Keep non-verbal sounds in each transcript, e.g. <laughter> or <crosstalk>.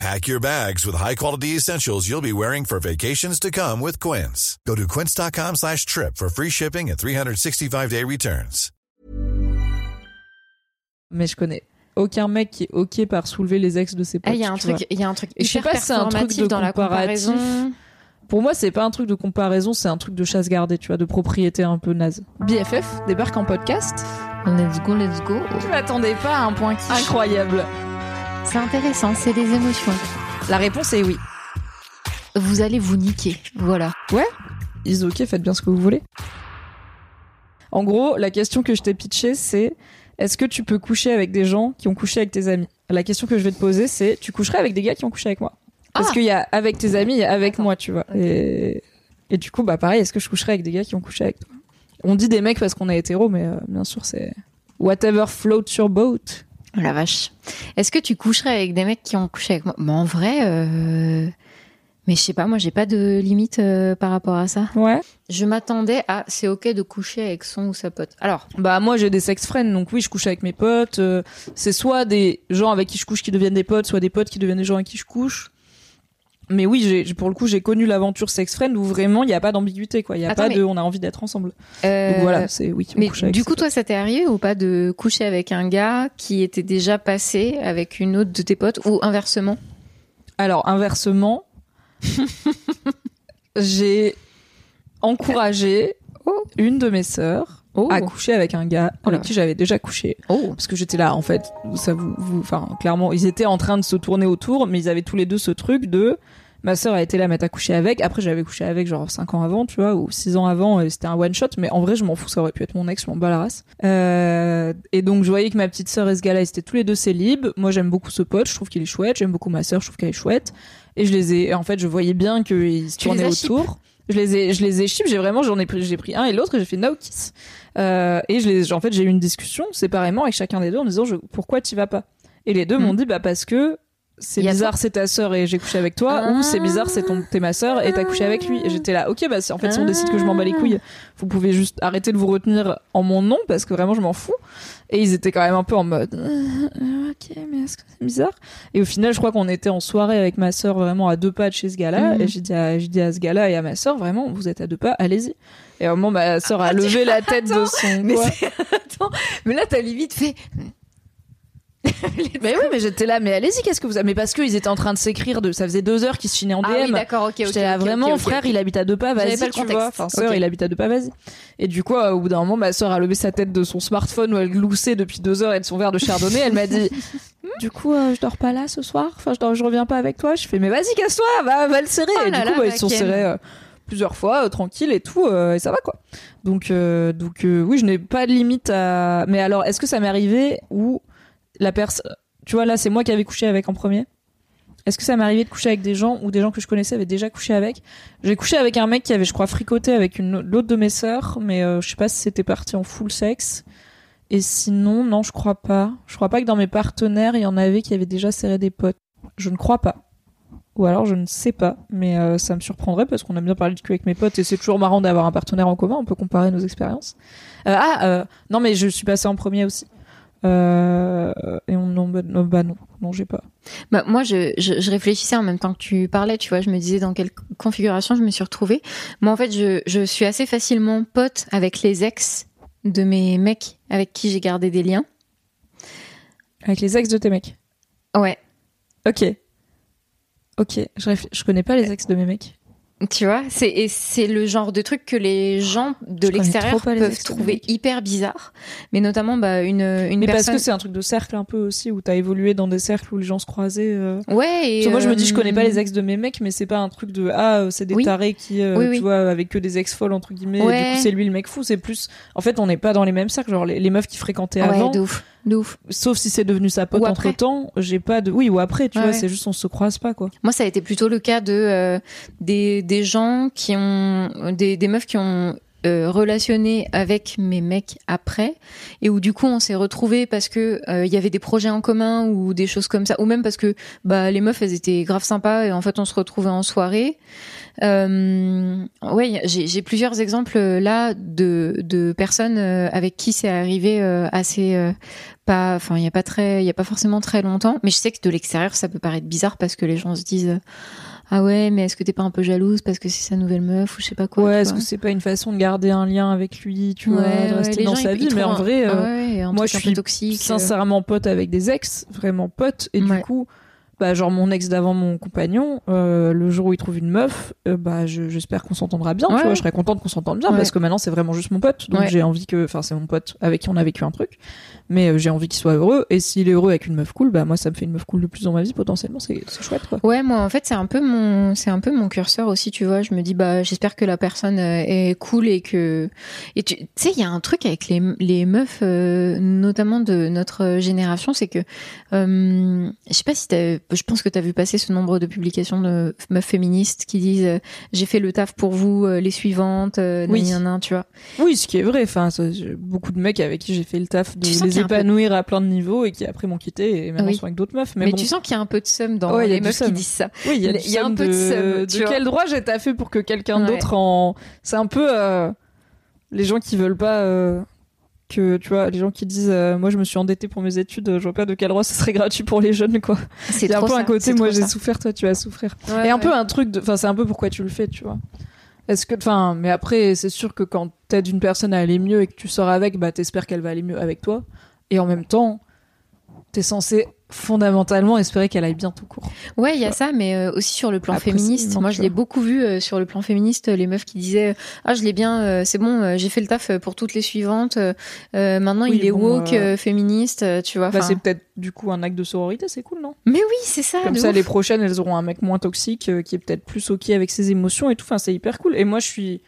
Pack your bags with high-quality essentials you'll be wearing for vacations to come with Quince. Go to quince.com slash trip for free shipping and 365-day returns. Mais je connais aucun mec qui est ok par soulever les ex de ses potes. Ah, il y a un truc, il y a un truc Et je sais hyper pas si c'est un truc de dans la comparatif. comparaison. Pour moi, c'est pas un truc de comparaison, c'est un truc de chasse gardée, tu vois, de propriété un peu naze. BFF débarque en podcast. Let's go, let's go. Je m'attendais pas à un point qui incroyable. C'est intéressant, c'est des émotions. La réponse est oui. Vous allez vous niquer, voilà. Is ok, faites bien ce que vous voulez. En gros, la question que je t'ai pitchée, c'est est-ce que tu peux coucher avec des gens qui ont couché avec tes amis? La question que je vais te poser, c'est tu coucherais avec des gars qui ont couché avec moi? Parce Ah. qu'il y a avec tes amis, il y a avec moi, tu vois. Et, et du coup, bah pareil, est-ce que je coucherais avec des gars qui ont couché avec toi? On dit des mecs parce qu'on est hétéro, mais euh, bien sûr, c'est whatever floats your boat. Oh la vache. Est-ce que tu coucherais avec des mecs qui ont couché avec moi? Mais en vrai, euh... mais je sais pas, moi j'ai pas de limite euh, par rapport à ça. Ouais. Je m'attendais à c'est ok de coucher avec son ou sa pote. Alors, Bah moi j'ai des sex friends donc oui je couche avec mes potes euh, c'est soit des gens avec qui je couche qui deviennent des potes soit des potes qui deviennent des gens avec qui je couche mais oui pour le coup j'ai connu l'aventure sex friend où vraiment il y a pas d'ambiguïté quoi. Il y a Attends, pas de on a envie d'être ensemble. Euh, donc voilà c'est oui Mais avec du coup, toi, ça t'est arrivé ou pas de coucher avec un gars qui était déjà passé avec une autre de tes potes ou inversement? Alors inversement <laughs> j'ai encouragé une de mes sœurs Oh, à coucher avec un gars avec qui j'avais déjà couché. Oh. parce que j'étais là en fait ça vous vous- enfin clairement ils étaient en train de se tourner autour mais ils avaient tous les deux ce truc de ma sœur a été là mais t'as couché avec. Après j'avais couché avec genre 5 ans avant tu vois ou 6 ans avant et c'était un one shot mais en vrai je m'en fous ça aurait pu être mon ex je m'en bats la race. Euh, et donc je voyais que ma petite sœur et ce gars-là ils étaient tous les deux célib moi j'aime beaucoup ce pote je trouve qu'il est chouette j'aime beaucoup ma sœur je trouve qu'elle est chouette. Et je les ai et en fait je voyais bien qu'ils se Tu tournaient autour je les ai je les ai j'ai vraiment j'en ai pris j'ai pris un et l'autre et j'ai fait no kiss euh, et je les, en fait, j'ai eu une discussion séparément avec chacun des deux en disant je, pourquoi tu vas pas? Et les deux Mm. m'ont dit bah parce que c'est bizarre, c'est ta sœur et j'ai couché avec toi, Ah. ou c'est bizarre, c'est ton, t'es ma sœur et t'as couché avec lui. Et j'étais là, ok, bah en fait, si on décide que je m'en bats les couilles, vous pouvez juste arrêter de vous retenir en mon nom parce que vraiment je m'en fous. Et ils étaient quand même un peu en mode, euh, ok, mais est-ce que c'est bizarre? Et au final, je crois qu'on était en soirée avec ma sœur vraiment à deux pas de chez ce gars-là. Mhm. Et j'ai dit, à, j'ai dit à ce gars-là et à ma sœur, vraiment, vous êtes à deux pas, allez-y. Et au moment, ma sœur a levé la tête de son. Mais <laughs> Attends, mais là t'as limite fait. Mais oui, mais j'étais là, mais allez-y, qu'est-ce que vous avez Mais parce qu'ils étaient en train de s'écrire, de... ça faisait deux heures qu'ils se chinaient en DM. Ah oui, d'accord, ok, ok. J'étais là, vraiment, frère, il habite à deux pas, vas-y, pas le contexte. Enfin, sœur, Ok. il habite à deux pas, vas-y. Et du coup, euh, au bout d'un moment, ma sœur a levé sa tête de son smartphone où elle gloussait depuis deux heures et de son verre de chardonnay. Elle m'a dit, <laughs> du coup, euh, je dors pas là ce soir. Enfin, je, dors, je reviens pas avec toi. Je fais, mais vas-y, casse-toi, va, va le serrer. Oh et là du coup, là, bah, ils se sont serrés euh, plusieurs fois, euh, tranquille et tout, euh, et ça va quoi. Donc, donc oui, je n'ai pas de limite à. Mais alors, est-ce que ça m'est arrivé où la personne, tu vois, là, c'est moi qui avais couché avec en premier. Est-ce que ça m'est arrivé de coucher avec des gens ou des gens que je connaissais avaient déjà couché avec? J'ai couché avec un mec qui avait, je crois, fricoté avec une l'autre de mes sœurs, mais euh, je sais pas si c'était parti en full sexe. Et sinon, non, je crois pas. Je crois pas que dans mes partenaires, il y en avait qui avaient déjà serré des potes. Je ne crois pas. Ou alors je ne sais pas, mais euh, ça me surprendrait parce qu'on aime bien parler de cul avec mes potes et c'est toujours marrant d'avoir un partenaire en commun, on peut comparer nos expériences. Euh, ah, euh, non mais je suis passée en premier aussi. Euh, et on bah, non, bah non, non j'ai pas. Bah, moi, je, je, je réfléchissais en même temps que tu parlais, tu vois, je me disais dans quelle configuration je me suis retrouvée. Moi, en fait, je, je suis assez facilement pote avec les ex de mes mecs avec qui j'ai gardé des liens. Avec les ex de tes mecs? Ouais. Ok. Ok, je, je connais pas les ex de mes mecs. Tu vois, c'est c'est le genre de truc que les gens de l'extérieur peuvent trouver hyper bizarre, mais notamment bah une une Mais parce que c'est un truc de cercle un peu aussi, où t'as évolué dans des cercles où les gens se croisaient. euh. ouais. Et, Parce que moi je me dis je euh, connais pas les ex de mes mecs mais c'est pas un truc de ah euh, c'est des Oui. tarés qui euh, Oui, tu vois avec que des ex folles entre guillemets et Ouais. du coup c'est lui le mec fou c'est plus en fait on n'est pas dans les mêmes cercles genre les, les meufs qui fréquentaient Ouais, avant de ouf, de ouf. sauf si c'est devenu sa pote Ou entre après. temps j'ai pas de oui ou après tu Ouais, vois ouais. c'est juste on se croise pas quoi Moi, ça a été plutôt le cas de euh, des des gens qui ont des des meufs qui ont euh, relationné avec mes mecs après et où du coup on s'est retrouvés parce que euh, il y avait des projets en commun ou des choses comme ça ou même parce que bah les meufs elles étaient grave sympas et en fait on se retrouvait en soirée euh, ouais j'ai plusieurs exemples euh, là de de personnes euh, avec qui c'est arrivé euh, assez pas enfin il y a pas très il y a pas forcément très longtemps mais je sais que de l'extérieur ça peut paraître bizarre parce que les gens se disent ah ouais mais est-ce que t'es pas un peu jalouse parce que c'est sa nouvelle meuf ou je sais pas quoi ouais, est-ce vois. que c'est pas une façon de garder un lien avec lui, tu vois, Ouais, de ouais, rester dans gens, sa ils- vie? Ils Mais en vrai, un- euh, ah ouais, moi je suis toxique. sincèrement pote avec des ex, vraiment pote, et du coup, bah genre mon ex d'avant mon compagnon, euh, le jour où il trouve une meuf, euh, bah je- j'espère qu'on s'entendra bien, Ouais. tu vois, je serais contente qu'on s'entende bien Ouais. parce que maintenant c'est vraiment juste mon pote, donc Ouais. j'ai envie que, enfin c'est mon pote avec qui on a vécu un truc, mais euh, j'ai envie qu'il soit heureux, et s'il est heureux avec une meuf cool, bah moi ça me fait une meuf cool de plus dans ma vie potentiellement, c'est chouette quoi. Ouais, moi en fait c'est un peu mon c'est un peu mon curseur aussi, tu vois. Je me dis bah j'espère que la personne euh, est cool et que et tu sais il y a un truc avec les les meufs euh, notamment de notre génération, c'est que euh, je sais pas si t'as je pense que t'as vu passer ce nombre de publications de meufs féministes qui disent euh, j'ai fait le taf pour vous les suivantes Oui. nan, nan, tu vois. Oui, ce qui est vrai. Enfin, ça, beaucoup de mecs avec qui j'ai fait le taf de Un peu- à plein de niveaux et qui après m'ont quitté et maintenant Oui. sont avec d'autres meufs. Mais, Mais, bon. tu sens qu'il y a un peu de seum dans Ouais, les meufs qui disent ça. oui, il y a, il du y a un peu de seum, de, vois. quel droit j'ai taffé pour que quelqu'un Ouais. d'autre en. C'est un peu euh, les gens qui veulent pas. euh, que tu vois les gens qui disent euh, moi je me suis endetté pour mes études je vois pas de quel droit ce serait gratuit pour les jeunes quoi C'est un peu ça, un côté moi j'ai souffert toi tu vas souffrir Ouais, et un peu un truc de enfin c'est un peu pourquoi tu le fais tu vois est-ce que enfin mais après c'est sûr que quand t'aides une personne à aller mieux et que tu sors avec bah t'espères qu'elle va aller mieux avec toi et en même temps t'es censé fondamentalement espérer qu'elle aille bien tout court Ouais, il y a ça, mais euh, aussi sur le plan Après, féministe. Moi, je l'ai beaucoup vu euh, sur le plan féministe, les meufs qui disaient ah je l'ai bien, euh, c'est bon, j'ai fait le taf pour toutes les suivantes. maintenant, Oui, il est bon, woke, féministe, tu vois. bah c'est peut-être du coup un acte de sororité c'est cool non? Mais oui, c'est ça. comme ça ouf. les prochaines elles auront un mec moins toxique qui est peut-être plus ok avec ses émotions et tout enfin c'est hyper cool et moi je suis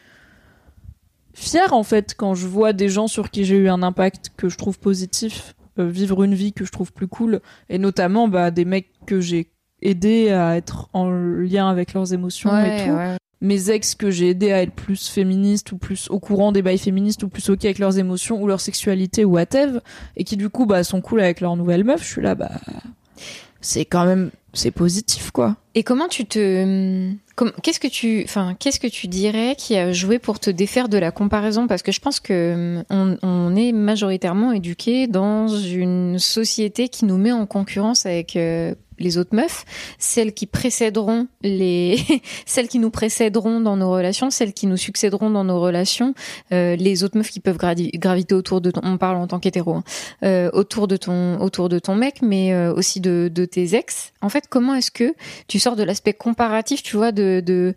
fière en fait quand je vois des gens sur qui j'ai eu un impact que je trouve positif euh, vivre une vie que je trouve plus cool et notamment bah des mecs que j'ai aidé à être en lien avec leurs émotions Ouais, et tout ouais. mes ex que j'ai aidé à être plus féministes ou plus au courant des bails féministes ou plus ok avec leurs émotions ou leur sexualité ou whatever et qui du coup bah sont cool avec leur nouvelle meuf je suis là bah c'est quand même c'est positif quoi Et comment tu te, comme- qu'est-ce que tu, enfin, qu'est-ce que tu dirais qui a joué pour te défaire de la comparaison? Parce que je pense que hum, on, est majoritairement éduqué dans une société qui nous met en concurrence avec euh, les autres meufs, celles qui précéderont les, <laughs> celles qui nous précéderont dans nos relations, celles qui nous succéderont dans nos relations, euh, les autres meufs qui peuvent gravi- graviter autour de ton, on parle en tant qu'hétéro, hein, euh, autour de ton, autour de ton mec, mais aussi de, de tes ex. En fait, comment est-ce que tu sors de l'aspect comparatif, tu vois, de, de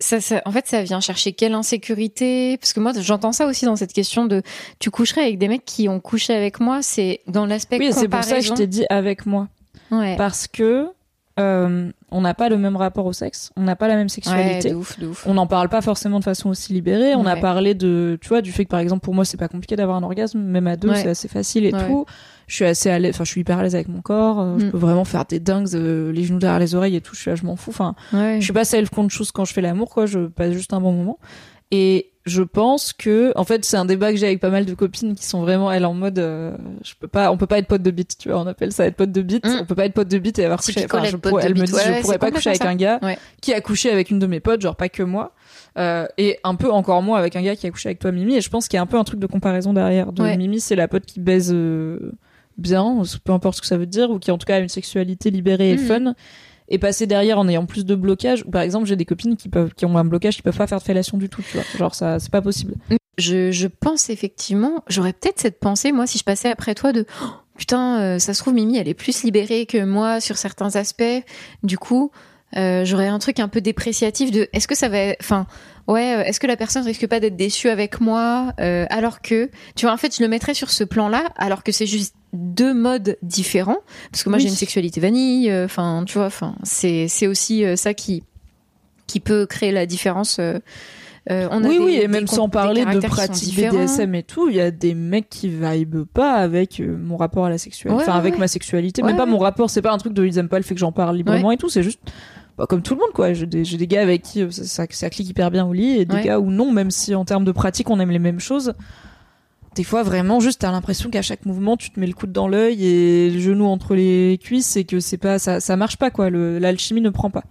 ça, ça, en fait, ça vient chercher quelle insécurité? Parce que moi, j'entends ça aussi dans cette question de tu coucherais avec des mecs qui ont couché avec moi. C'est dans l'aspect oui c'est pour ça que je comparaison. t'ai dit avec moi Ouais. parce que euh, on n'a pas le même rapport au sexe on n'a pas la même ouais, sexualité de ouf, de ouf. on n'en parle pas forcément de façon aussi libérée. On a Ouais. parlé de, tu vois, du fait que par exemple pour moi c'est pas compliqué d'avoir un orgasme, même à deux Ouais. c'est assez facile et Ouais. tout. Je suis assez à l'aise, enfin je suis hyper à l'aise avec mon corps. euh, Je Mm. peux vraiment faire des dingues, euh, les genoux derrière les oreilles et tout. Je suis là, je m'en fous. Enfin, Ouais. je suis pas self chose quand je fais l'amour, quoi. Je passe juste un bon moment. Et je pense que, en fait, c'est un débat que j'ai avec pas mal de copines qui sont vraiment, elles, en mode, euh, je peux pas, on peut pas être pote de bite, tu vois, on appelle ça être pote de bite. Mm. On peut pas être pote de bite et avoir couché. Enfin, je elle me dit, Ouais, je pourrais pas coucher avec un gars Ouais. qui a couché avec une de mes potes, genre pas que moi, euh, et un peu encore moins avec un gars qui a couché avec toi, Mimi. Et je pense qu'il y a un peu un truc de comparaison derrière. De Ouais. Mimi, c'est la pote qui baise euh, bien, peu importe ce que ça veut dire, ou qui en tout cas a une sexualité libérée et Mhm. fun. Et passer derrière en ayant plus de blocage. Par exemple, j'ai des copines qui peuvent, qui ont un blocage, qui peuvent pas faire de fellation du tout, tu vois. Genre ça, c'est pas possible. Je, je pense effectivement, j'aurais peut-être cette pensée, moi, si je passais après toi, de Oh, putain, euh, ça se trouve, Mimi, elle est plus libérée que moi sur certains aspects. Du coup, euh, j'aurais un truc un peu dépréciatif de est-ce que ça va. Enfin, ouais, euh, est-ce que la personne risque pas d'être déçue avec moi euh, alors que. Tu vois, en fait, je le mettrais sur ce plan-là, alors que c'est juste deux modes différents. Parce que moi, Oui. j'ai une sexualité vanille, euh, enfin, tu vois, enfin, c'est c'est aussi euh, ça qui, qui peut créer la différence. euh, on a oui, des- oui, et même sans parler de caractères qui sont pratique différents. BDSM et tout, il y a des mecs qui vibent pas avec euh, mon rapport à la sexualité, Ouais, enfin ouais, avec ouais. ma sexualité, même pas mon rapport, c'est pas un truc de ils aiment pas le fait que j'en parle librement et tout, c'est juste bah, comme tout le monde quoi. J'ai des, gars avec qui euh, ça, ça, ça clique hyper bien au lit et des Ouais. gars où non, même si en termes de pratique on aime les mêmes choses. Des fois vraiment juste t'as l'impression qu'à chaque mouvement tu te mets le coude dans l'œil et le genou entre les cuisses et que c'est pas ça ça marche pas quoi. L'alchimie ne prend pas.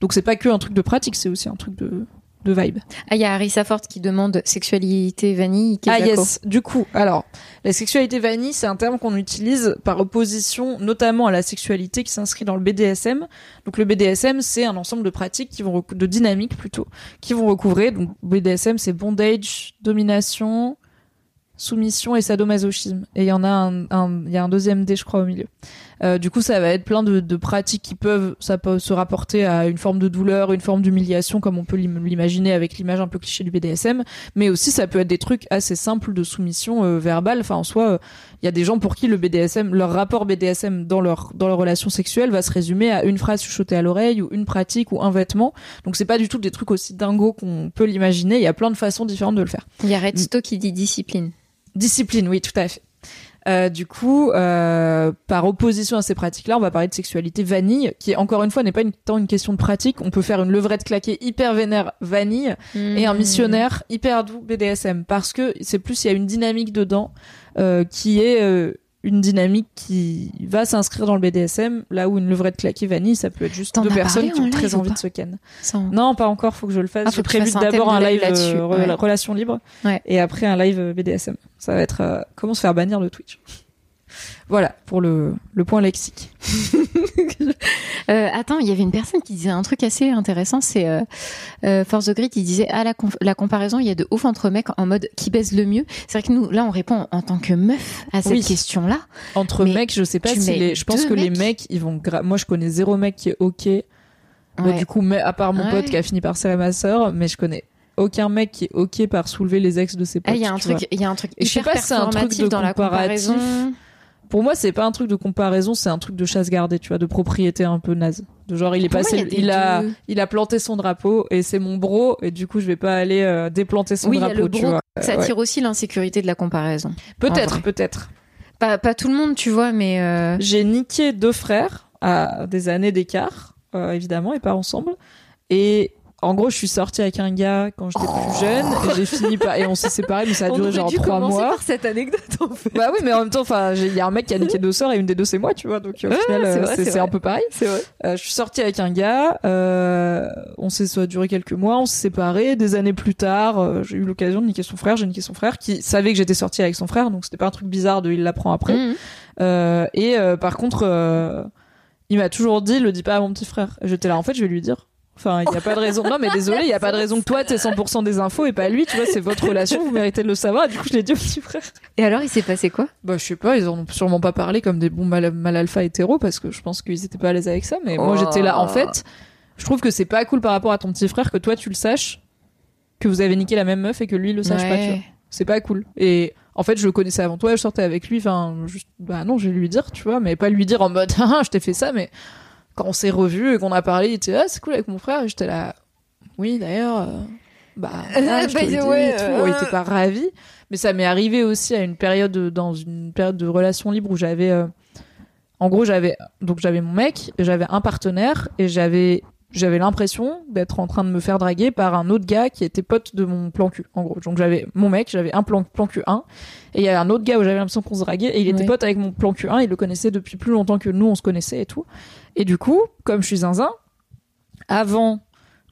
Donc c'est pas que un truc de pratique, c'est aussi un truc de de vibe. Ah, il y a Harissa Ford qui demande sexualité vanille. Ah yes, du coup, alors, la sexualité vanille, c'est un terme qu'on utilise par opposition notamment à la sexualité qui s'inscrit dans le BDSM. Donc le BDSM, c'est un ensemble de pratiques qui vont de dynamiques plutôt, qui vont recouvrer donc BDSM, c'est bondage, domination, soumission et sadomasochisme. Et il y en a un, un- il y a un deuxième D, je crois, au milieu. Euh, du coup, ça va être plein de, de pratiques qui peuvent, ça peut se rapporter à une forme de douleur, une forme d'humiliation, comme on peut l'im- l'imaginer avec l'image un peu cliché du BDSM. Mais aussi, ça peut être des trucs assez simples de soumission euh, verbale. Enfin, en soi, euh, il y a des gens pour qui le BDSM, leur rapport BDSM dans leur dans leur relation sexuelle va se résumer à une phrase chuchotée à l'oreille ou une pratique ou un vêtement. Donc, c'est pas du tout des trucs aussi dingos qu'on peut l'imaginer. Il y a plein de façons différentes de le faire. Il y a Redsto qui dit discipline. Discipline, oui, tout à fait. Euh, du coup, euh, par opposition à ces pratiques-là, on va parler de sexualité vanille, qui encore une fois n'est pas une, tant une question de pratique. On peut faire une levrette claquée hyper vénère vanille et un Hmm. missionnaire hyper doux BDSM, parce que c'est plus il y a une dynamique dedans euh, qui est une dynamique qui va s'inscrire dans le BDSM, là où une levrette claquée vanille, ça peut être juste deux personnes qui ont très envie de se ken. Non, pas encore, faut que je le fasse. Ah, tu prévu d'abord un live live là-dessus, euh, ouais. re- relation libre Ouais. et après un live euh, BDSM. Ça va être euh, comment se faire bannir de Twitch. <laughs> Voilà pour le, le point lexique. <laughs> Euh, attends, il y avait une personne qui disait un truc assez intéressant, c'est euh, euh, Force the Grid, il disait ah la, la comparaison, il y a de ouf entre mecs en mode qui baise le mieux. C'est vrai que nous là on répond en tant que meuf à cette Oui. question-là. Entre mecs, je sais pas si les. Je pense que les mecs. ils vont. Moi, je connais zéro mec qui est ok. Bah, du coup, mais à part mon Ouais. pote qui a fini par serrer ma sœur, mais je connais aucun mec qui est ok par soulever les ex de ses potes. Ah, il y a un truc, il y a un truc Et je sais hyper pas si c'est un truc de dans la comparatif. comparaison. Pour moi, c'est pas un truc de comparaison, c'est un truc de chasse gardée, tu vois, de propriété un peu naze. De genre, il est Pour moi, passé, il a il a, deux. il a planté son drapeau et c'est mon bro et du coup, je vais pas aller euh, déplanter son Oui, il y a drapeau, le tu bro, vois. Ça Ouais. tire aussi l'insécurité de la comparaison. Peut-être, peut-être. Pas, pas tout le monde, tu vois, mais euh, J'ai niqué deux frères à des années d'écart, euh, évidemment, et pas ensemble. Et en gros, je suis sortie avec un gars quand j'étais plus jeune, et j'ai fini par, et on s'est séparés, mais ça a duré genre trois mois. cette anecdote en fait. Bah oui, mais en même temps, enfin, il y a un mec qui a niqué deux sœurs et une des deux c'est moi, tu vois. Donc au Ouais, final, c'est euh, un peu pareil. C'est vrai. Euh, je suis sortie avec un gars, euh, on s'est ça a duré quelques mois, on s'est séparés. Des années plus tard, euh, j'ai eu l'occasion de niquer son frère, j'ai niqué son frère, qui savait que j'étais sortie avec son frère, donc c'était pas un truc bizarre de il l'apprend après. Euh, et par contre, il m'a toujours dit, le dis pas à mon petit frère. J'étais là, en fait, je vais lui dire. Enfin, il n'y a pas de raison. Non, mais désolé, il n'y a pas de raison que toi, t'aies 100% des infos et pas lui. Tu vois, c'est votre relation, vous méritez de le savoir. Et du coup, je l'ai dit au petit frère. Et alors, il s'est passé quoi? Bah, je sais pas, ils en ont sûrement pas parlé comme des bons mal, mal alpha hétéros parce que je pense qu'ils étaient pas à l'aise avec ça. Mais moi, Oh. j'étais là. En fait, je trouve que c'est pas cool par rapport à ton petit frère que toi, tu le saches, que vous avez niqué la même meuf et que lui, il le sache pas, tu vois. C'est pas cool. Et en fait, je le connaissais avant toi, je sortais avec lui. Enfin, juste, bah non, je vais lui dire, tu vois, mais pas lui dire en mode, <laughs> ah, je t'ai fait ça, mais quand on s'est revus et qu'on a parlé, il était, ah, c'est cool avec mon frère. Et j'étais là, oui, d'ailleurs, euh, bah, <laughs> voilà, je te et tout. euh, il était pas ravi. Mais ça m'est arrivé aussi à une période, de- dans une période de relation libre où j'avais, euh, en gros, j'avais, donc j'avais mon mec, j'avais un partenaire et j'avais j'avais l'impression d'être en train de me faire draguer par un autre gars qui était pote de mon plan cul, en gros. Donc j'avais mon mec, j'avais un plan, plan Q1, et il y avait un autre gars où j'avais l'impression qu'on se draguait, et il était Ouais. pote avec mon plan Q1, il le connaissait depuis plus longtemps que nous, on se connaissait et tout. Et du coup, comme je suis zinzin, avant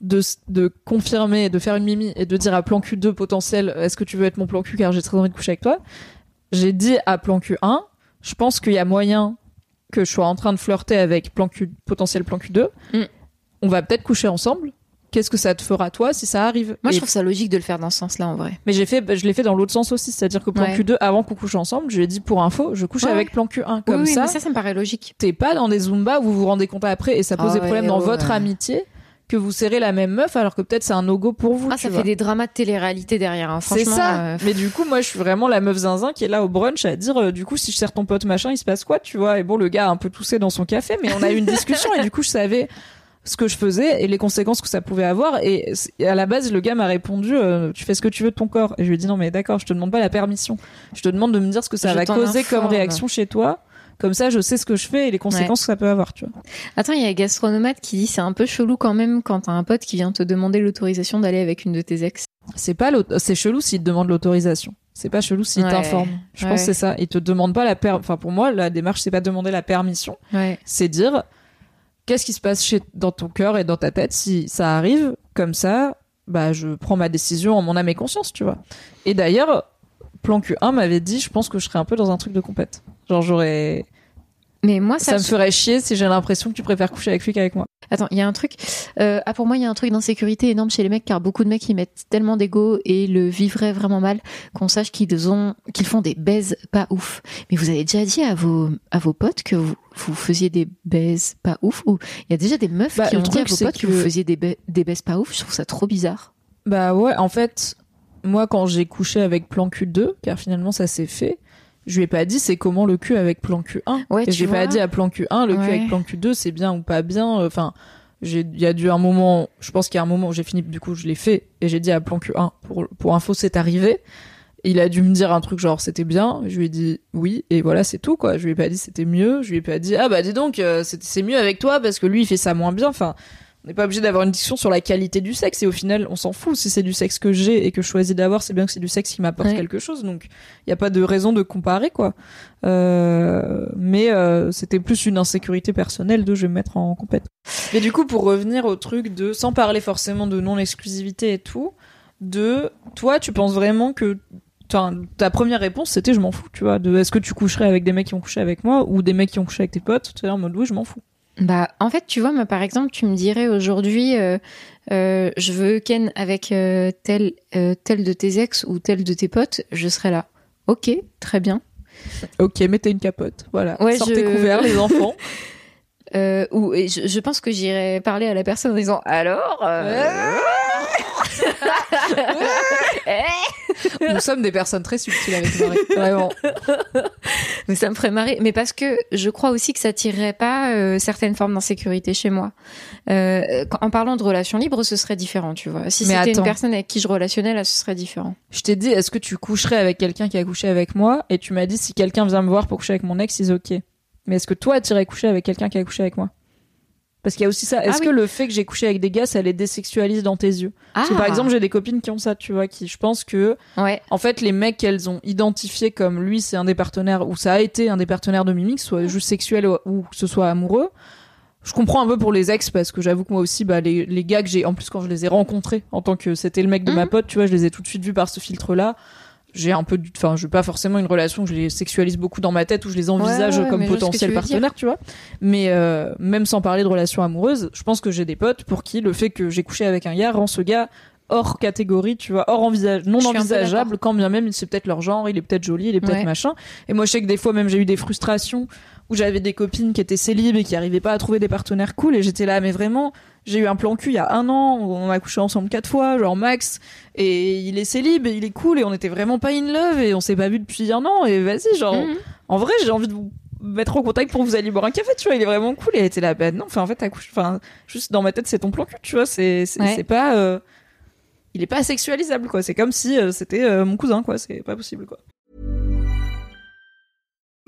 de, de confirmer, de faire une mimi et de dire à plan Q2 potentiel, est-ce que tu veux être mon plan Q car j'ai très envie de coucher avec toi, j'ai dit à plan Q1, je pense qu'il y a moyen que je sois en train de flirter avec plan Q, potentiel plan Q2. Mm. On va peut-être coucher ensemble. Qu'est-ce que ça te fera toi si ça arrive? Moi, Et- je trouve ça logique de le faire dans ce sens-là, en vrai. Mais j'ai fait, je l'ai fait dans l'autre sens aussi, c'est-à-dire que plan Ouais. Q2, avant qu'on couche ensemble, je lui ai dit pour info, je couche Ouais. avec plan Q1. Comme oui, oui, ça, mais ça, ça me paraît logique. t'es pas dans des Zumba où vous vous rendez compte après et ça pose Ah des problèmes ouais, dans votre amitié que vous serrez la même meuf alors que peut-être c'est un no-go pour vous. Ah, ça vois. fait des dramas de télé-réalité derrière. hein. C'est ça. euh, Mais du coup, moi, je suis vraiment la meuf zinzin qui est là au brunch à dire, euh, du coup, si je sers ton pote machin, il se passe quoi, tu vois? Et bon, le gars a un peu toussé dans son café, mais on a eu une discussion et du coup, je savais ce que je faisais et les conséquences que ça pouvait avoir. Et à la base, le gars m'a répondu, euh, tu fais ce que tu veux de ton corps. Et je lui ai dit, non, mais d'accord, je te demande pas la permission. Je te demande de me dire ce que ça Je va causer comme réaction chez toi. Comme ça, je sais ce que je fais et les conséquences que ça peut avoir, tu vois. Attends, il y a Gastronomate qui dit c'est un peu chelou quand même quand t'as un pote qui vient te demander l'autorisation d'aller avec une de tes ex. C'est pas c'est chelou s'il te demande l'autorisation. C'est pas chelou s'il Ouais. t'informe. Je Ouais. pense que c'est ça. Il te demande pas la per... enfin pour moi la démarche c'est pas demander la permission, Ouais. c'est dire qu'est-ce qui se passe chez dans ton cœur et dans ta tête si ça arrive comme ça, bah je prends ma décision en mon âme et conscience, tu vois. Et d'ailleurs, plan Q1 m'avait dit je pense que je serais un peu dans un truc de compète. Genre j'aurais Mais moi, ça, ça, me ferait chier si j'ai l'impression que tu préfères coucher avec lui qu'avec moi. Attends, il y a un truc. Euh, ah, pour moi, il y a un truc d'insécurité énorme chez les mecs, car beaucoup de mecs ils mettent tellement d'ego et le vivraient vraiment mal qu'on sache qu'ils ont, qu'ils font des baises pas ouf. Mais vous avez déjà dit à vos, à vos potes que vous, vous faisiez des baises pas ouf ou il y a déjà des meufs Bah, qui ont dit à vos potes que... que- vous faisiez des, ba- des baises pas ouf. Je trouve ça trop bizarre. Bah ouais, en fait, moi quand j'ai couché avec plan Q2, car finalement ça s'est fait, je lui ai pas dit c'est comment le cul avec plan Q1. Ouais, et j'ai pas dit à plan Q1 le cul avec plan Q2 c'est bien ou pas bien. Enfin, j'ai il y a dû un moment, je pense qu'il y a un moment où j'ai fini du coup je l'ai fait et j'ai dit à plan Q1 pour pour info c'est arrivé. Il a dû me dire un truc genre c'était bien, je lui ai dit oui et voilà c'est tout quoi. Je lui ai pas dit c'était mieux, je lui ai pas dit ah bah dis donc euh, c'est c'est mieux avec toi parce que lui il fait ça moins bien. Enfin on n'est pas obligé d'avoir une discussion sur la qualité du sexe et au final on s'en fout. Si c'est du sexe que j'ai et que je choisis d'avoir c'est bien que c'est du sexe qui m'apporte Ouais. quelque chose. Donc il y a pas de raison de comparer quoi. Euh, mais euh, c'était plus une insécurité personnelle de je vais me mettre en compète. Mais du coup pour revenir au truc de sans parler forcément de non exclusivité et tout de toi tu penses vraiment que ta première réponse c'était je m'en fous tu vois de est-ce que tu coucherais avec des mecs qui ont couché avec moi ou des mecs qui ont couché avec tes potes? Tu en mode oui je m'en fous Bah, en fait, tu vois, moi, par exemple, tu me dirais aujourd'hui, euh, euh, je veux ken avec euh, tel, euh, tel de tes ex ou tel de tes potes, je serais là. Ok, très bien. ok mettez une capote voilà Ouais, sortez je- couverts les enfants <laughs> Euh, ou je pense que j'irais parler à la personne en disant alors. <laughs> <laughs> Nous sommes des personnes très subtiles avec Marie. <laughs> Vraiment. Mais ça me ferait marrer. Mais parce que je crois aussi que ça tirerait pas euh, certaines formes d'insécurité chez moi. Euh, en parlant de relations libres, ce serait différent, tu vois. Si c'était une personne avec qui je relationnais, là, ce serait différent. Je t'ai dit, est-ce que tu coucherais avec quelqu'un qui a couché avec moi? Et tu m'as dit, si quelqu'un vient me voir pour coucher avec mon ex, c'est ok. Mais est-ce que toi, tu irais coucher avec quelqu'un qui a couché avec moi? Parce qu'il y a aussi ça. Est-ce Ah que oui. le fait que j'ai couché avec des gars, ça les désexualise dans tes yeux? Parce que par exemple, j'ai des copines qui ont ça, tu vois, qui je pense que ouais. En fait, les mecs qu'elles ont identifiés comme lui, c'est un des partenaires, ou ça a été un des partenaires de Mimi, que ce soit juste sexuel ou, ou que ce soit amoureux. Je comprends un peu pour les ex, parce que j'avoue que moi aussi, bah, les, les gars que j'ai, en plus quand je les ai rencontrés, en tant que c'était le mec de ma Mhm. pote, tu vois, je les ai tout de suite vus par ce filtre-là. J'ai un peu, enfin, je pas forcément une relation que je les sexualise beaucoup dans ma tête, où je les envisage Ouais, ouais, comme que potentiels tu vois. Mais euh, même sans parler de relations amoureuses, je pense que j'ai des potes pour qui le fait que j'ai couché avec un gars rend ce gars hors catégorie, tu vois, hors envisage, non envisageable, quand bien même c'est peut-être leur genre, il est peut-être joli, il est peut-être Ouais. machin. Et moi, je sais que des fois même j'ai eu des frustrations où j'avais des copines qui étaient célibes et qui arrivaient pas à trouver des partenaires cool et j'étais là, mais vraiment, j'ai eu un plan cul il y a un an, où on a couché ensemble quatre fois, genre max, et il est célib et il est cool et on était vraiment pas in love et on s'est pas vu depuis un an et vas-y, genre, Mhm. en vrai, j'ai envie de vous mettre en contact pour vous aller boire un café, tu vois, il est vraiment cool. Et elle était là, bah non, enfin, en fait, couché- enfin, juste dans ma tête, c'est ton plan cul, tu vois, c'est, c'est, Ouais. c'est pas, euh, il est pas sexualisable, quoi. C'est comme si euh, c'était euh, mon cousin, quoi. C'est pas possible, quoi.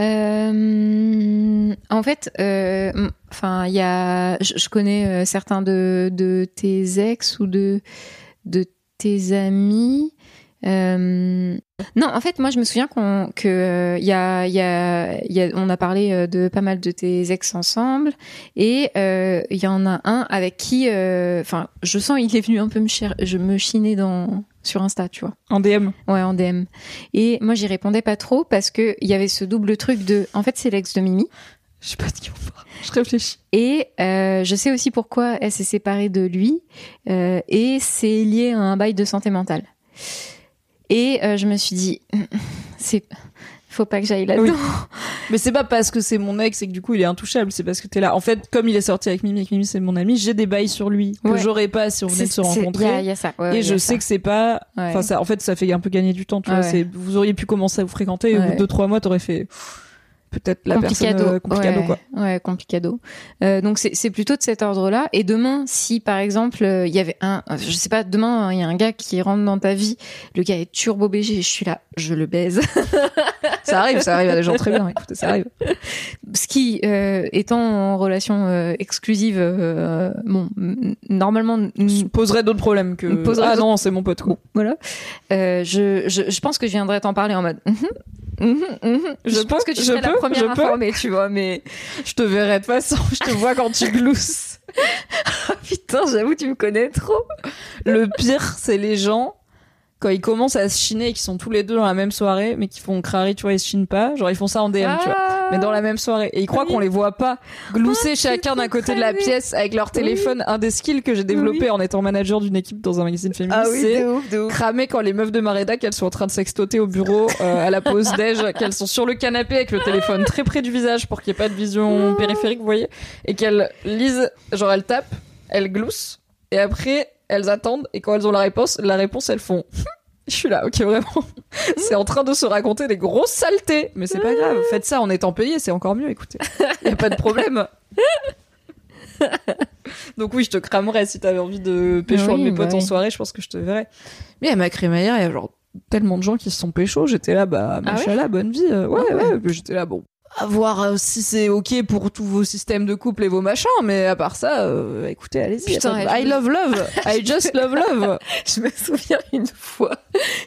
Euh, en fait, euh, enfin, il y a, je, connais euh, certains de, de tes ex ou de de tes amis. Euh, non, en fait, moi, je me souviens qu'on que euh, y a, y a, y a, on a parlé euh, de pas mal de tes ex ensemble, et il y en a un avec qui, enfin, je sens il est venu un peu me je me chiner dans sur Insta, tu vois. En DM. Ouais, en DM. Et moi, j'y répondais pas trop parce que il y avait ce double truc de, en fait, c'est l'ex de Mimi. Je sais pas ce qu'il faut faire. Je réfléchis. Et euh, je sais aussi pourquoi elle s'est séparée de lui. euh, et c'est lié à un bail de santé mentale. Et euh, je me suis dit, <laughs> c'est faut pas que j'aille là-dedans. <laughs> Mais c'est pas parce que c'est mon ex et que du coup il est intouchable, c'est parce que t'es là. En fait, comme il est sorti avec Mimi et que Mimi c'est mon ami, j'ai des bails sur lui que Ouais. j'aurais pas si on venait de se rencontrer. Y a, y a ça. ouais, et je sais ça. que c'est pas Ouais. enfin ça en fait ça fait un peu gagner du temps tu vois vous auriez pu commencer à vous fréquenter et au bout de deux trois mois t'aurais fait pff, peut-être la complicado. personne euh, complicado ouais, quoi Ouais, complicado. Euh, donc c'est c'est plutôt de cet ordre-là. Et demain, si par exemple euh, il y avait un, je sais pas, demain il y a un gars qui rentre dans ta vie, le gars est turbo BG, je suis là, je le baise. <laughs> ça arrive ça arrive à des gens très bien écoutez ça arrive <laughs> Ce qui, euh, étant en relation euh, exclusive, euh, bon, normalement, poserait d'autres problèmes que ah non c'est mon pote quoi. voilà. Euh, je, je, je pense que je viendrais t'en parler en mode. Mhm, mhm, mhm. Je, Je pense peux, que tu serais la peux, première je peux. informée, tu vois, mais je te verrai de toute façon je te vois quand tu glousses <laughs> putain, j'avoue, tu me connais trop. le pire c'est les gens quand ils commencent à se chiner et qu'ils sont tous les deux dans la même soirée mais qu'ils font crari tu vois ils se chinent pas. Genre ils font ça en DM tu vois. Ah. mais dans la même soirée. Et ils croient qu'on les voit pas glousser Oh, chacun d'un côté de la pièce avec leur téléphone. Un des skills que j'ai développé en étant manager d'une équipe dans un magazine féminin, Ah oui, c'est cramer quand les meufs de Mareda qu'elles sont en train de sextoter au bureau <laughs> euh, à la pause déj, qu'elles sont sur le canapé avec le téléphone très près du visage pour qu'il n'y ait pas de vision périphérique, vous voyez, et qu'elles lisent, genre elles tapent, elles gloussent, et après elles attendent, et quand elles ont la réponse, la réponse elles font. Je suis là, ok, vraiment. <laughs> C'est en train de se raconter des grosses saletés. Mais c'est pas grave. Faites ça en étant payé, c'est encore mieux, écoutez. Y a pas de problème. <laughs> Donc oui, je te cramerais si t'avais envie de pécho un de Oui, mes bah potes en soirée, je pense que je te verrais. Mais à ma crémaillère, il y a genre tellement de gens qui se sont pécho, j'étais là, bah, Ah machallah, bonne vie. euh, ouais, Ah ouais. ouais, j'étais là, bon. À voir euh, si c'est ok pour tous vos systèmes de couple et vos machins, mais à part ça, euh, écoutez, allez-y. Putain, I me- love love. I just love love. <laughs> Je me souviens une fois,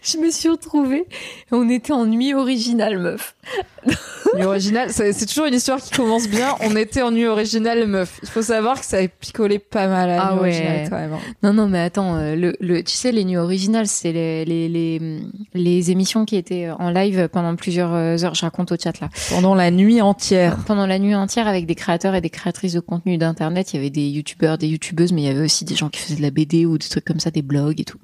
je me suis retrouvée, on était en nuit originale, meuf. <laughs> Nuit originale, c'est c'est toujours une histoire qui commence bien. On était en nuit originale, meuf. Il faut savoir que ça a picolé pas mal à Ah nuit ouais. originale quand même. hein. Non, non, mais attends, euh, le, le, tu sais, les nuits originales, c'est les, les, les, les émissions qui étaient en live pendant plusieurs euh, heures. Je raconte au chat là. Pendant la nuit entière. Pendant la nuit entière, avec des créateurs et des créatrices de contenu d'internet, il y avait des youtubeurs, des youtubeuses, mais il y avait aussi des gens qui faisaient de la BD ou des trucs comme ça, des blogs et tout.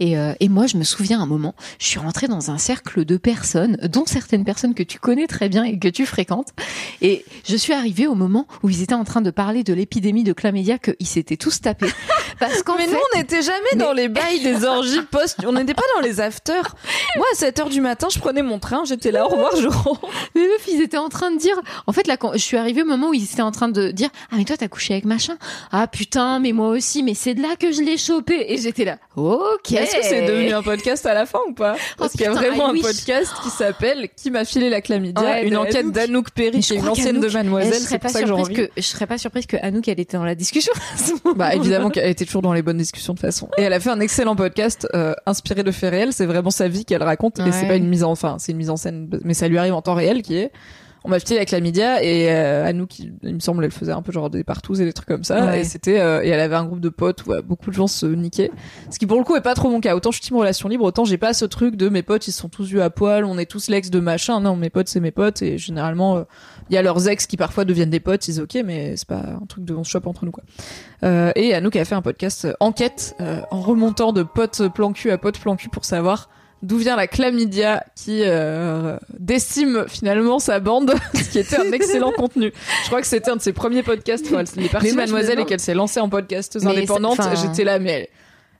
Et, euh, et moi, je me souviens un moment, je suis rentrée dans un cercle de personnes, dont certaines personnes que tu connais très bien et que tu fréquentes. Et je suis arrivée au moment où ils étaient en train de parler de l'épidémie de chlamydia qu'ils s'étaient tous tapés. Parce qu'en Mais fait, nous, on n'était jamais dans les bails des orgies post. On n'était pas dans les afters. Moi, à 7 heures du matin, je prenais mon train, j'étais là, au revoir, je rentre. Mais meuf, ils étaient en train de dire. En fait, là, quand je suis arrivée au moment où ils étaient en train de dire Ah, mais toi, t'as couché avec machin. Ah, putain, mais moi aussi, mais c'est de là que je l'ai chopé. Et j'étais là. Ok. Est-ce que c'est devenu un podcast à la fin ou pas? Parce Oh, qu'il y a vraiment I un podcast qui s'appelle Qui m'a filé la chlamydia Ouais, Une enquête Anouk. d'Anouk Perry, qui est une ancienne de Mademoiselle. Je C'est serais pour pas ça que que je serais pas surprise que Anouk elle était dans la discussion. Bah évidemment qu'elle était toujours dans les bonnes discussions de façon. Et elle a fait un excellent podcast euh, inspiré de faits réels. C'est vraiment sa vie qu'elle raconte et Ouais. c'est pas une mise en, enfin c'est une mise en scène, mais ça lui arrive en temps réel qui est. On m'a filé avec la média et euh, Anouk, il, il me semble, elle faisait un peu genre des partous et des trucs comme ça. Ouais. Et c'était euh, et elle avait un groupe de potes où euh, beaucoup de gens se niquaient. Ce qui pour le coup est pas trop mon cas. Autant je suis team relation libre, autant j'ai pas ce truc de mes potes ils sont tous vus à poil, on est tous l'ex de machin. Non, mes potes c'est mes potes et généralement euh, il y a leurs ex qui parfois deviennent des potes, ils ok, mais c'est pas un truc de on se chope entre nous quoi. Euh, et Anouk a fait un podcast euh, enquête euh, en remontant de pote plan cul à pote plan cul pour savoir d'où vient la chlamydia qui euh, décime finalement sa bande, <laughs> ce qui était un <laughs> excellent contenu. Je crois que c'était un de ses premiers podcasts elle est partie Mais moi, Mademoiselle et qu'elle s'est lancée en podcasteuse indépendante. J'étais là, mais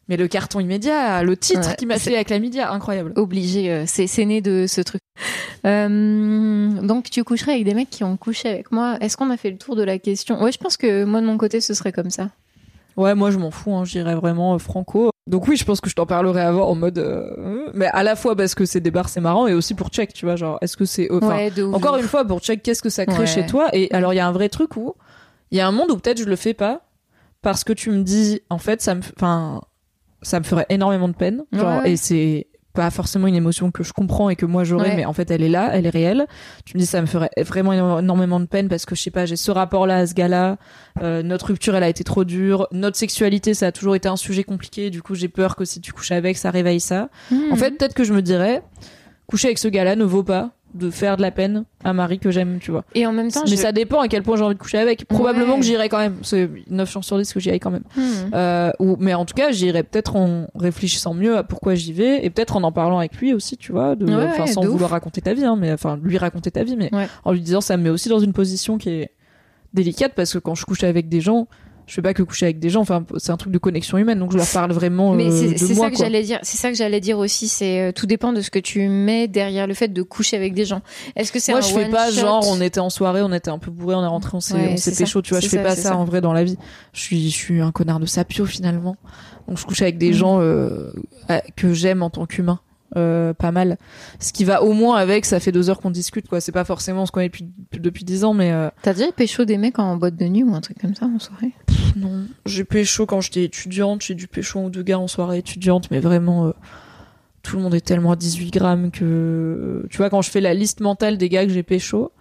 mais le carton immédiat, le titre Ouais, qui m'a fait avec la incroyable. Obligé, euh, c'est c'est né de ce truc. Euh, donc tu coucherais avec des mecs qui ont couché avec moi. Est-ce qu'on a fait le tour de la question? Ouais, je pense que moi de mon côté ce serait comme ça. Ouais, moi je m'en fous, hein, j'irais vraiment euh, franco. Donc oui, je pense que je t'en parlerai avant en mode, euh, mais à la fois parce que c'est des bars, c'est marrant, et aussi pour check, tu vois, genre est-ce que c'est, ouais, ouf, encore une fois pour check qu'est-ce que ça crée Ouais. chez toi? Et alors il y a un vrai truc où il y a un monde où peut-être je le fais pas parce que tu me dis, en fait, ça me, enfin, ça me ferait énormément de peine, genre, Ouais. et c'est pas forcément une émotion que je comprends et que moi j'aurais, Ouais. mais en fait elle est là, elle est réelle. Tu me dis ça me ferait vraiment éno- énormément de peine parce que je sais pas, j'ai ce rapport-là à ce gars-là, euh, notre rupture elle a été trop dure, notre sexualité ça a toujours été un sujet compliqué, du coup j'ai peur que si tu couches avec ça réveille ça. Mhm. En fait peut-être que je me dirais, coucher avec ce gars-là ne vaut pas de faire de la peine à un mari que j'aime, tu vois. Et en même temps, Mais ça dépend à quel point j'ai envie de coucher avec. Probablement Ouais. que j'irai quand même. C'est 9 chances sur 10 que j'y aille quand même. Hmm. Euh, ou, mais en tout cas, j'irai peut-être en réfléchissant mieux à pourquoi j'y vais et peut-être en en parlant avec lui aussi, tu vois, de, Ouais, enfin, ouais, sans de ouf. vouloir raconter ta vie, hein, mais enfin lui raconter ta vie, mais en lui disant ça me met aussi dans une position qui est délicate parce que quand je couche avec des gens, je fais pas que coucher avec des gens, enfin c'est un truc de connexion humaine, donc je leur parle vraiment Mais euh, c'est de c'est moi. ça que quoi. j'allais dire. C'est ça que j'allais dire aussi. C'est euh, tout dépend de ce que tu mets derrière le fait de coucher avec des gens. Est-ce que c'est Moi, un je fais pas shot genre on était en soirée, on était un peu bourré, on est rentré, on s'est Ouais, pécho, tu vois. Je fais ça, pas ça, ça. en vrai dans la vie. Je suis je suis un connard de sapio finalement. Donc je couche avec des Mm. gens euh, que j'aime en tant qu'humain. Euh, pas mal. Ce qui va au moins avec, ça fait deux heures qu'on discute, quoi. C'est pas forcément on se connaît depuis, depuis dix ans, mais euh, T'as déjà pécho des mecs en boîte de nuit ou un truc comme ça en soirée? Non. J'ai pécho quand j'étais étudiante, j'ai dû pécho un ou deux gars en soirée étudiante, mais vraiment, euh, tout le monde est tellement à 18 grammes que, euh, tu vois, quand je fais la liste mentale des gars que j'ai pécho,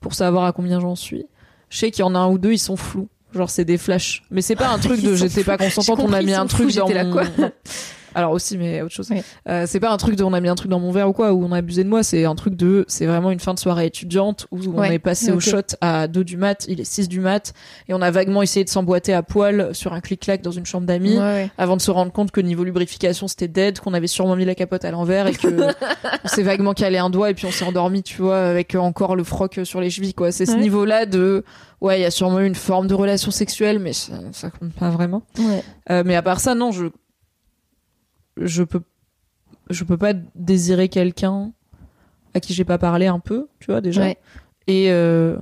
pour savoir à combien j'en suis, je sais qu'il y en a un ou deux, ils sont flous. Genre, c'est des flashs. Mais c'est pas un <laughs> truc de j'étais pas J'ai on a mis un truc dans mon... quoi? <laughs> <laughs> Alors aussi, mais autre chose. Oui. Euh, c'est pas un truc de on a mis un truc dans mon verre ou quoi, où on a abusé de moi, c'est un truc de, c'est vraiment une fin de soirée étudiante où on Ouais, est passé au shot à 2 du mat, il est 6 du mat, et on a vaguement essayé de s'emboîter à poil sur un clic-clac dans une chambre d'amis, ouais. avant de se rendre compte que niveau lubrification c'était dead, qu'on avait sûrement mis la capote à l'envers et que <laughs> on s'est vaguement calé un doigt et puis on s'est endormi, tu vois, avec encore le froc sur les chevilles, quoi. C'est ce niveau-là de, ouais, il y a sûrement eu une forme de relation sexuelle, mais ça, ça compte pas vraiment. ouais. Euh, mais à part ça, non, je, je peux, je peux pas désirer quelqu'un à qui j'ai pas parlé un peu, tu vois, déjà. Ouais. Et, euh,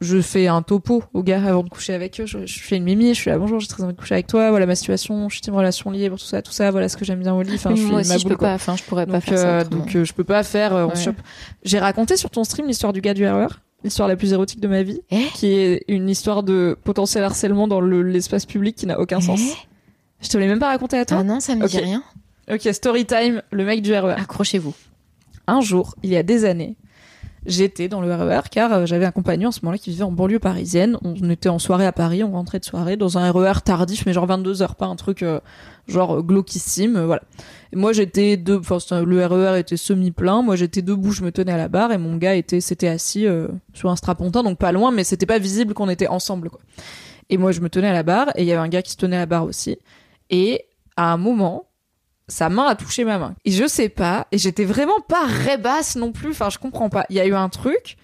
je fais un topo aux gars avant de coucher avec eux. Je, je fais une mimi, je suis là, bonjour, j'ai très envie de coucher avec toi. Voilà ma situation, je suis team relation libre, tout ça, tout ça. Voilà ce que j'aime bien au lit. Enfin, je suis Moi aussi, ma je boule, peux quoi. pas. Enfin, je pourrais pas faire ça. euh, donc euh, je peux pas faire Ouais. J'ai raconté sur ton stream l'histoire du gars du RER, l'histoire la plus érotique de ma vie, Eh qui est une histoire de potentiel harcèlement dans le- l'espace public qui n'a aucun sens. Je te l'ai même pas raconté à toi. Ah non, ça me dit rien. Ok, story time, le mec du RER. Accrochez-vous. Un jour, il y a des années, j'étais dans le RER car euh, j'avais un compagnon à ce moment-là qui vivait en banlieue parisienne. On était en soirée à Paris, on rentrait de soirée dans un RER tardif, mais genre 22 heures, pas un truc euh, genre glauquissime, euh, voilà. Et moi j'étais de, enfin le RER était semi-plein, moi j'étais debout, je me tenais à la barre et mon gars était, s'était assis euh, sur un strapontin, donc pas loin, mais c'était pas visible qu'on était ensemble quoi. Et moi je me tenais à la barre et il y avait un gars qui se tenait à la barre aussi. Et à un moment, sa main a touché ma main. Et je sais pas, et j'étais vraiment pas rebasse non plus, enfin je comprends pas. Il y a eu un truc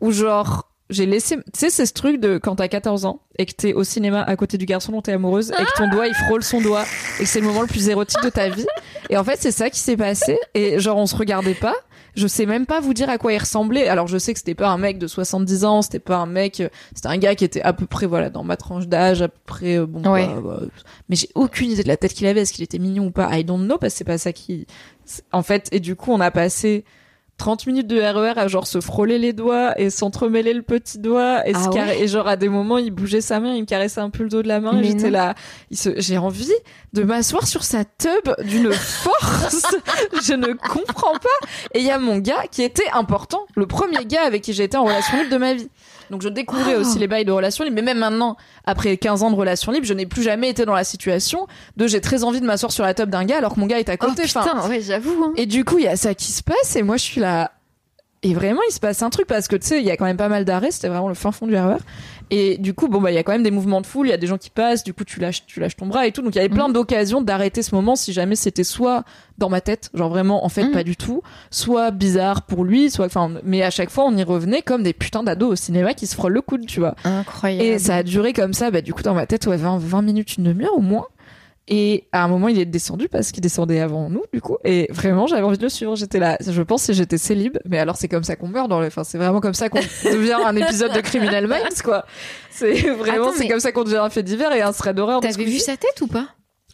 où genre j'ai laissé tu sais c'est ce truc de quand t'as 14 ans et que t'es au cinéma à côté du garçon dont t'es amoureuse et que ton doigt il frôle son doigt et que c'est le moment le plus érotique de ta vie et en fait c'est ça qui s'est passé et genre on se regardait pas je sais même pas vous dire à quoi il ressemblait. Alors je sais que c'était pas un mec de 70 ans c'était pas un mec euh, c'était un gars qui était à peu près voilà dans ma tranche d'âge à peu près euh, bon Ouais. bah, bah, mais j'ai aucune idée de la tête qu'il avait. Est-ce qu'il était mignon ou pas? I don't know parce que c'est pas ça qui en fait et du coup on a passé 30 minutes de RER à genre se frôler les doigts et s'entremêler le petit doigt et, se Ah ouais et genre à des moments il bougeait sa main il me caressait un peu le dos de la main et j'étais là il se j'ai envie de m'asseoir sur sa tub d'une <laughs> force. Je ne comprends pas. Et il y a mon gars qui était important le premier gars avec qui j'ai été en relation libre de ma vie donc je découvrais Oh. aussi les bails de relation libre mais même maintenant après 15 ans de relation libre je n'ai plus jamais été dans la situation de j'ai très envie de m'asseoir sur la tub d'un gars alors que mon gars est à Oh côté Enfin, putain, ouais, j'avoue. hein. et du coup, il y a ça qui se passe et moi je suis là. Et vraiment, il se passe un truc parce que tu sais, il y a quand même pas mal d'arrêts, c'était vraiment le fin fond du RER. Et du coup, bon bah il y a quand même des mouvements de foule, il y a des gens qui passent, du coup tu lâches tu lâches ton bras et tout. Donc il y avait plein Mhm. d'occasions d'arrêter ce moment si jamais c'était soit dans ma tête, genre vraiment en fait Mhm. pas du tout, soit bizarre pour lui, soit enfin mais à chaque fois on y revenait comme des putains d'ados au cinéma qui se frôlent le coude, tu vois. Incroyable. Et ça a duré comme ça, bah, du coup, dans ma tête, ouais, 20, 20 minutes, une demi-heure au moins. Et à un moment, il est descendu parce qu'il descendait avant nous, du coup. Et vraiment, j'avais envie de le suivre. J'étais là. Je pense que j'étais célib. Mais alors, c'est comme ça qu'on meurt dans le, enfin, c'est vraiment comme ça qu'on <laughs> devient un épisode de Criminal Minds, quoi. C'est vraiment, c'est mais- comme ça qu'on devient un fait divers et un thread d'horreur. T'avais vu sa tête ou pas?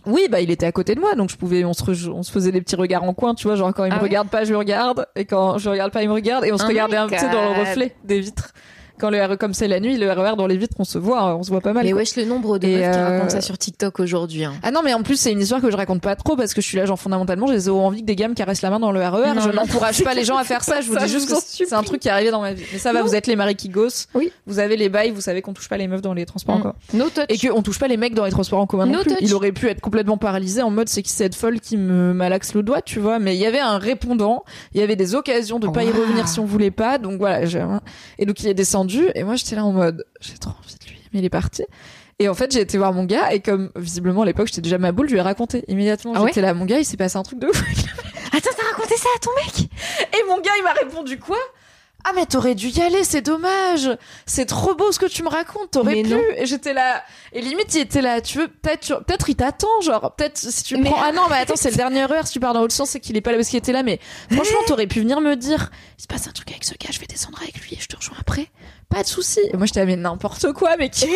Oui, bah, il était à côté de moi. Donc, je pouvais, on se, re- on se faisait des petits regards en coin, tu vois. Genre, quand il Ah me ouais? regarde pas, je le regarde. Et quand je le regarde pas, il me regarde. Et on se Oh regardait un petit dans le reflet des vitres. Quand le RER comme c'est la nuit, le RER dans les vitres, on se voit, on se voit pas mal. Mais quoi. wesh, le nombre de meufs qui euh, racontent ça sur TikTok aujourd'hui. hein. Ah non, mais en plus, c'est une histoire que je raconte pas trop parce que je suis là, genre, fondamentalement, j'ai zéro envie que des gars me caressent la main dans le RER. Non, je non, n'encourage pas les gens à faire ça. Je vous Ça, dis juste en que c'est un truc qui est arrivé dans ma vie. Mais ça va, Non. vous êtes les maris qui gossent. Oui. Vous avez les bails, vous savez qu'on touche pas les meufs dans les transports Mm. encore. No touch. Et qu'on touche pas les mecs dans les transports en commun non No plus. touch. Il aurait pu être complètement paralysé en mode c'est qui cette folle qui me malaxe le doigt, tu vois. Mais il y avait un répondant, il y avait des occasions de pas y revenir si on voulait pas. Donc voilà, j'ai- et donc il est descendu et moi j'étais là en mode j'ai trop envie de lui, mais il est parti. Et en fait, j'ai été voir mon gars et comme visiblement à l'époque j'étais déjà ma boule, je lui ai raconté immédiatement. Ah ouais j'étais là, mon gars, il s'est passé un truc de ouf. Attends, t'as raconté ça à ton mec? Et mon gars, il m'a répondu quoi? Ah mais t'aurais dû y aller, c'est dommage. C'est trop beau ce que tu me racontes, t'aurais pu. non. Et j'étais là. Et limite, il était là. Tu veux peut-être, peut-être il t'attend, genre peut-être si tu Mais- prends. Ah non, mais attends, c'est le dernier heure. Si tu pars dans l'autre sens, c'est qu'il est pas là parce qu'il était là. Mais franchement, t'aurais pu venir me dire. Il se passe un truc avec ce gars, je vais descendre avec lui et je te rejoins après. Pas de souci. Et moi, j'étais là, mais n'importe quoi, mais qui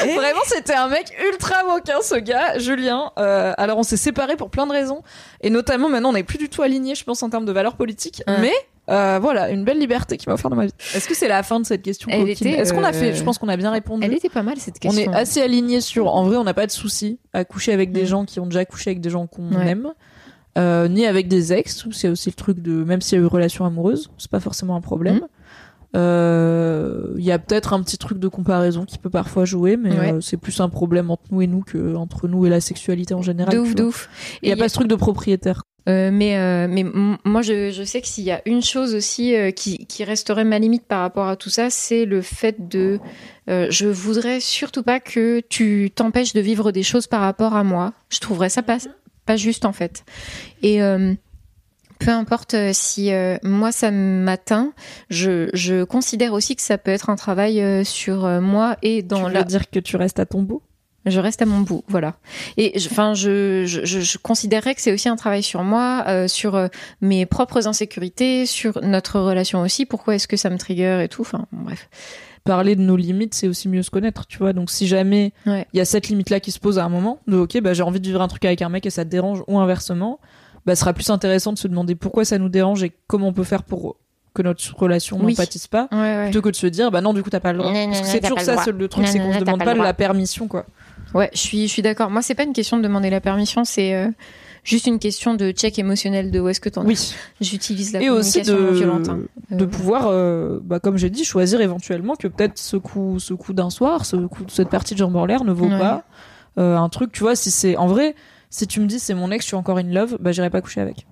Vraiment, c'était un mec ultra moquin, ce gars, Julien. Euh, alors, on s'est séparés pour plein de raisons. Et notamment, maintenant, on n'est plus du tout alignés, je pense, en termes de valeurs politiques. Mais, euh, voilà, une belle liberté qui m'a offert dans ma vie. Est-ce que c'est la fin de cette question Elle coquine était, Est-ce qu'on a fait euh, Je pense qu'on a bien répondu. Elle était pas mal cette on question. est assez alignés sur. En vrai, on n'a pas de souci à coucher avec des Mm. gens qui ont déjà couché avec des gens qu'on Ouais. aime. Euh, ni avec des ex, c'est aussi le truc de. Même s'il y a eu relation amoureuse, c'est pas forcément un problème. Mm. Euh, Il y a peut-être un petit truc de comparaison qui peut parfois jouer, mais Ouais. euh, c'est plus un problème entre nous et nous que entre nous et la sexualité en général. de ouf, de ouf. Il y a Et pas ce truc de propriétaire. Euh, mais euh, mais moi je, je sais que s'il y a une chose aussi euh, qui, qui resterait ma limite par rapport à tout ça, c'est le fait de je voudrais surtout pas que tu t'empêches de vivre des choses par rapport à moi. Je trouverais ça pas pas juste en fait. Et peu importe euh, si euh, moi ça m'atteint, je, je considère aussi que ça peut être un travail euh, sur euh, moi et dans tu la veux dire que tu restes à ton bout? Je reste à mon bout, voilà. Et je- enfin, je, je, je, je considérerais que c'est aussi un travail sur moi, sur mes propres insécurités, sur notre relation aussi. Pourquoi est-ce que ça me trigger et tout. Enfin, bon, bref. Parler de nos limites, c'est aussi mieux se connaître, tu vois. Donc si jamais il Ouais. y a cette limite-là qui se pose à un moment, de ok, bah j'ai envie de vivre un truc avec un mec et ça te dérange, ou inversement, bah sera plus intéressant de se demander pourquoi ça nous dérange et comment on peut faire pour que notre relation Oui. n'en pâtisse pas, Ouais, ouais. plutôt que de se dire bah non du coup t'as pas le droit. Non, Parce que c'est toujours le ça, le truc, c'est qu'on se demande pas la permission quoi. Ouais, je suis, je suis d'accord. Moi, c'est pas une question de demander la permission, c'est euh, juste une question de check émotionnel de où est-ce que t'en es. Oui. J'utilise la et aussi communication de, violente. hein. de Euh, pouvoir, euh, bah, comme j'ai dit, choisir éventuellement que peut-être ce coup, ce coup d'un soir, ce coup, cette partie de jambe en l'air ne vaut Ouais. pas un truc, tu vois, si c'est en vrai, si tu me dis c'est mon ex, je suis encore in love, bah j'irai pas coucher avec.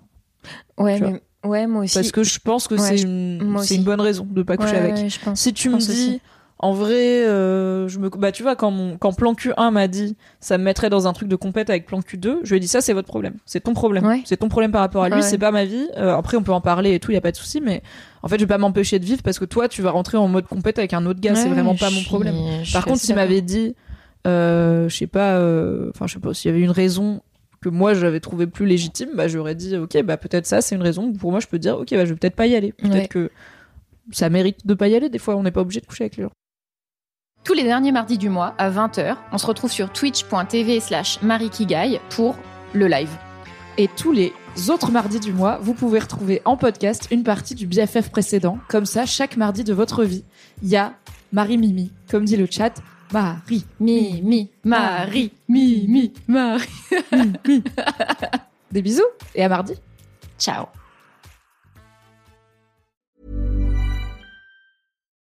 Ouais, mais, ouais, moi aussi. Parce que je pense que Ouais, c'est une, c'est bonne raison de pas coucher Ouais, avec. ouais, je pense. Si tu me dis, aussi. en vrai, euh, je me, bah tu vois, quand mon, quand plan Q1 m'a dit, ça me mettrait dans un truc de compète avec plan Q2, je lui ai dit ça, c'est votre problème, c'est ton problème, c'est ton problème par rapport à lui, c'est pas ma vie. Euh, après, on peut en parler et tout, y a pas de souci, mais en fait, je vais pas m'empêcher de vivre parce que toi, tu vas rentrer en mode compète avec un autre gars, c'est Ouais, vraiment pas mon problème. Par contre, s'il m'avait dit, euh, je sais pas, euh, enfin, je sais pas, s'il y avait une raison que moi j'avais trouvé plus légitime, bah j'aurais dit, ok, bah peut-être ça, c'est une raison. Pour moi, je peux dire, ok, bah je vais peut-être pas y aller. Peut-être Ouais. que ça mérite de pas y aller. Des fois, on n'est pas obligé de coucher avec les gens. Tous les derniers mardis du mois, à 20h, on se retrouve sur twitch.tv slash marikigai pour le live. Et tous les autres mardis du mois, vous pouvez retrouver en podcast une partie du BFF précédent. Comme ça, chaque mardi de votre vie, il y a Marie Mimi, comme dit le chat, Marie. Mimi, Marie, Mimi, Marie. <laughs> Des bisous et à mardi. Ciao.